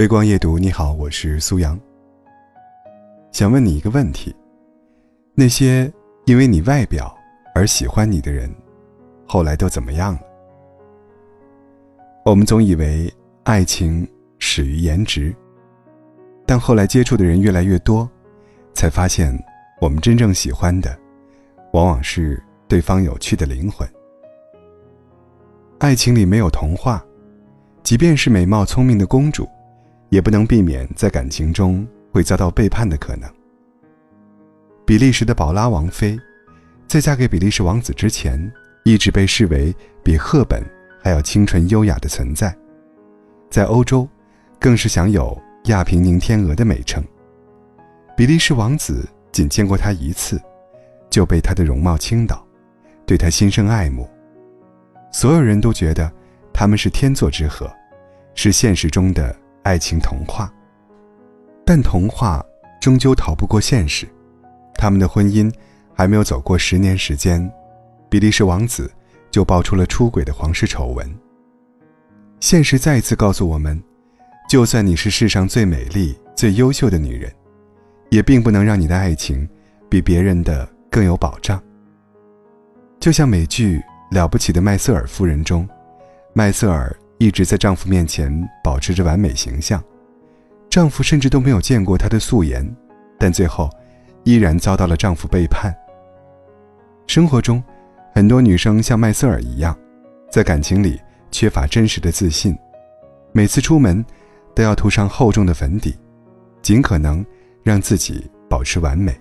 微光夜读，你好，我是苏阳。想问你一个问题：那些因为你外表而喜欢你的人，后来都怎么样了？我们总以为爱情始于颜值，但后来接触的人越来越多，才发现我们真正喜欢的，往往是对方有趣的灵魂。爱情里没有童话，即便是美貌聪明的公主。也不能避免在感情中会遭到背叛的可能。比利时的宝拉王妃，在嫁给比利时王子之前，一直被视为比赫本还要清纯优雅的存在，在欧洲，更是享有亚平宁天鹅的美称。比利时王子仅见过她一次，就被她的容貌倾倒，对她心生爱慕。所有人都觉得他们是天作之合，是现实中的。爱情童话，但童话终究逃不过现实。他们的婚姻还没有走过十年时间，比利时王子就爆出了出轨的皇室丑闻。现实再一次告诉我们，就算你是世上最美丽、最优秀的女人，也并不能让你的爱情比别人的更有保障。就像美剧《了不起的麦瑟尔夫人》中，麦瑟尔。一直在丈夫面前保持着完美形象，丈夫甚至都没有见过她的素颜，但最后依然遭到了丈夫背叛。生活中，很多女生像麦瑟尔一样，在感情里缺乏真实的自信，每次出门都要涂上厚重的粉底，尽可能让自己保持完美。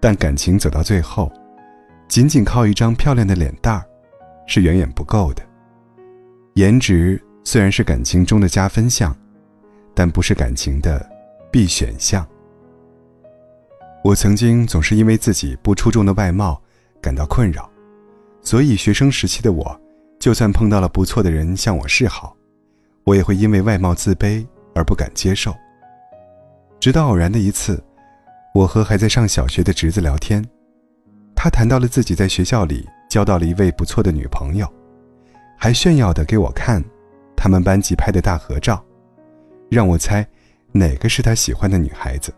但感情走到最后，仅仅靠一张漂亮的脸蛋儿，是远远不够的。颜值虽然是感情中的加分项，但不是感情的必选项。我曾经总是因为自己不出众的外貌感到困扰，所以学生时期的我，就算碰到了不错的人向我示好，我也会因为外貌自卑而不敢接受。直到偶然的一次，我和还在上小学的侄子聊天，他谈到了自己在学校里交到了一位不错的女朋友。还炫耀的给我看，他们班级拍的大合照，让我猜哪个是他喜欢的女孩子。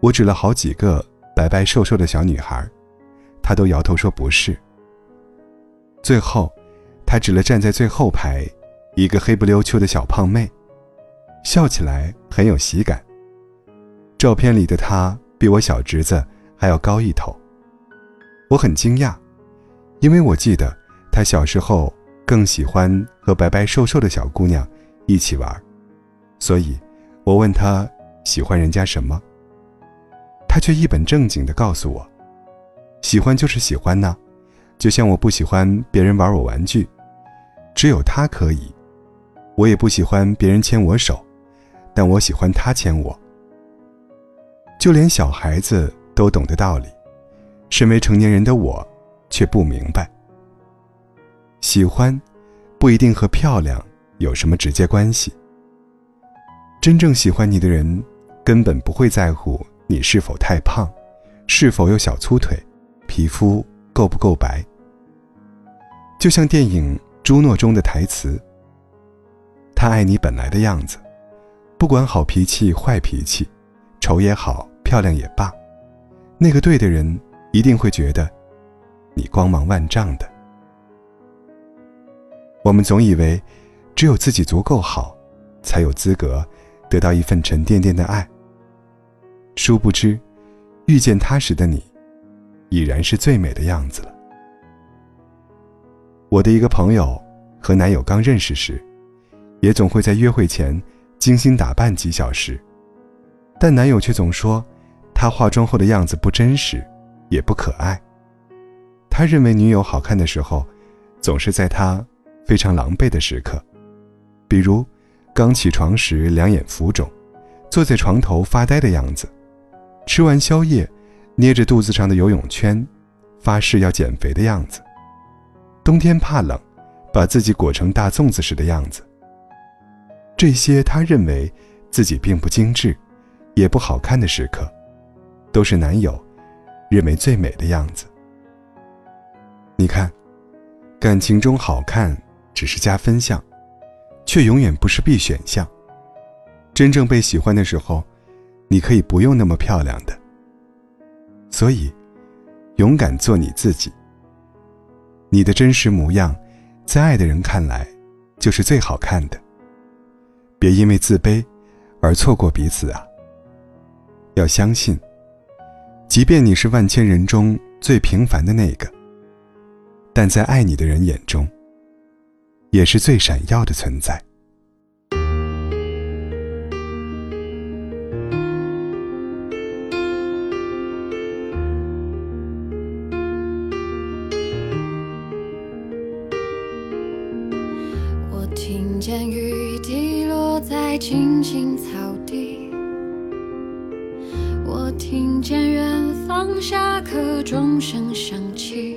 我指了好几个白白瘦瘦的小女孩，他都摇头说不是。最后，他指了站在最后排一个黑不溜秋的小胖妹，笑起来很有喜感。照片里的她比我小侄子还要高一头，我很惊讶，因为我记得。他小时候更喜欢和白白瘦瘦的小姑娘一起玩，所以，我问他喜欢人家什么，他却一本正经地告诉我：“喜欢就是喜欢呢，就像我不喜欢别人玩我玩具，只有他可以；我也不喜欢别人牵我手，但我喜欢他牵我。就连小孩子都懂得道理，身为成年人的我却不明白。”喜欢，不一定和漂亮有什么直接关系。真正喜欢你的人，根本不会在乎你是否太胖，是否有小粗腿，皮肤够不够白。就像电影《朱诺》中的台词：“他爱你本来的样子，不管好脾气坏脾气，丑也好，漂亮也罢，那个对的人一定会觉得你光芒万丈的。”我们总以为，只有自己足够好，才有资格得到一份沉甸甸的爱。殊不知，遇见他时的你，已然是最美的样子了。我的一个朋友和男友刚认识时，也总会在约会前精心打扮几小时，但男友却总说，她化妆后的样子不真实，也不可爱。他认为女友好看的时候，总是在她。非常狼狈的时刻，比如刚起床时两眼浮肿，坐在床头发呆的样子；吃完宵夜，捏着肚子上的游泳圈，发誓要减肥的样子；冬天怕冷，把自己裹成大粽子时的样子。这些他认为自己并不精致，也不好看的时刻，都是男友认为最美的样子。你看，感情中好看。只是加分项，却永远不是必选项。真正被喜欢的时候，你可以不用那么漂亮的。所以，勇敢做你自己。你的真实模样，在爱的人看来，就是最好看的。别因为自卑，而错过彼此啊！要相信，即便你是万千人中最平凡的那个，但在爱你的人眼中，也是最闪耀的存在。我听见雨滴落在青青草地，我听见远方下课钟声响起。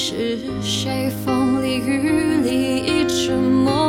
是谁风里雨里一直默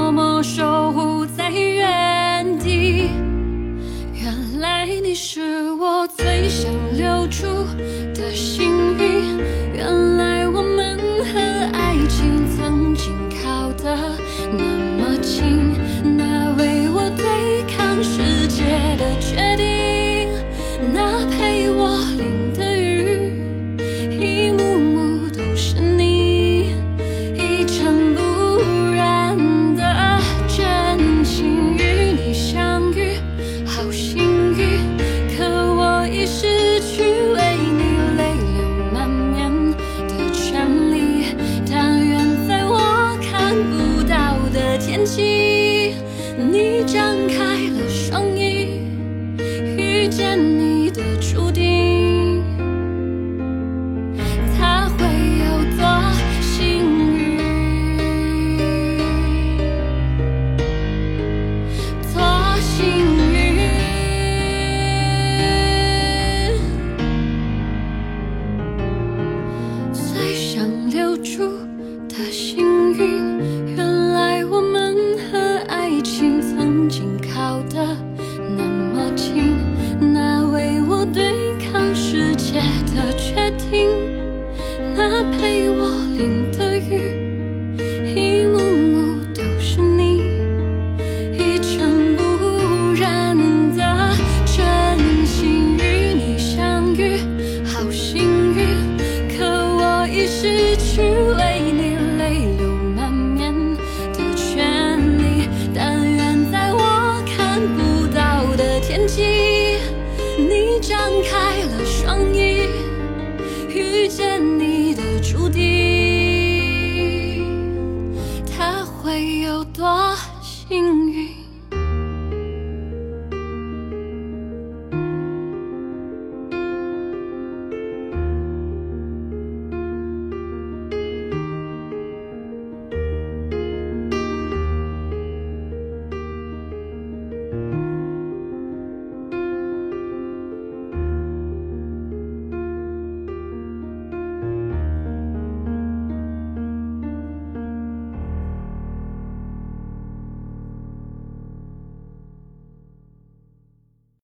有多幸运。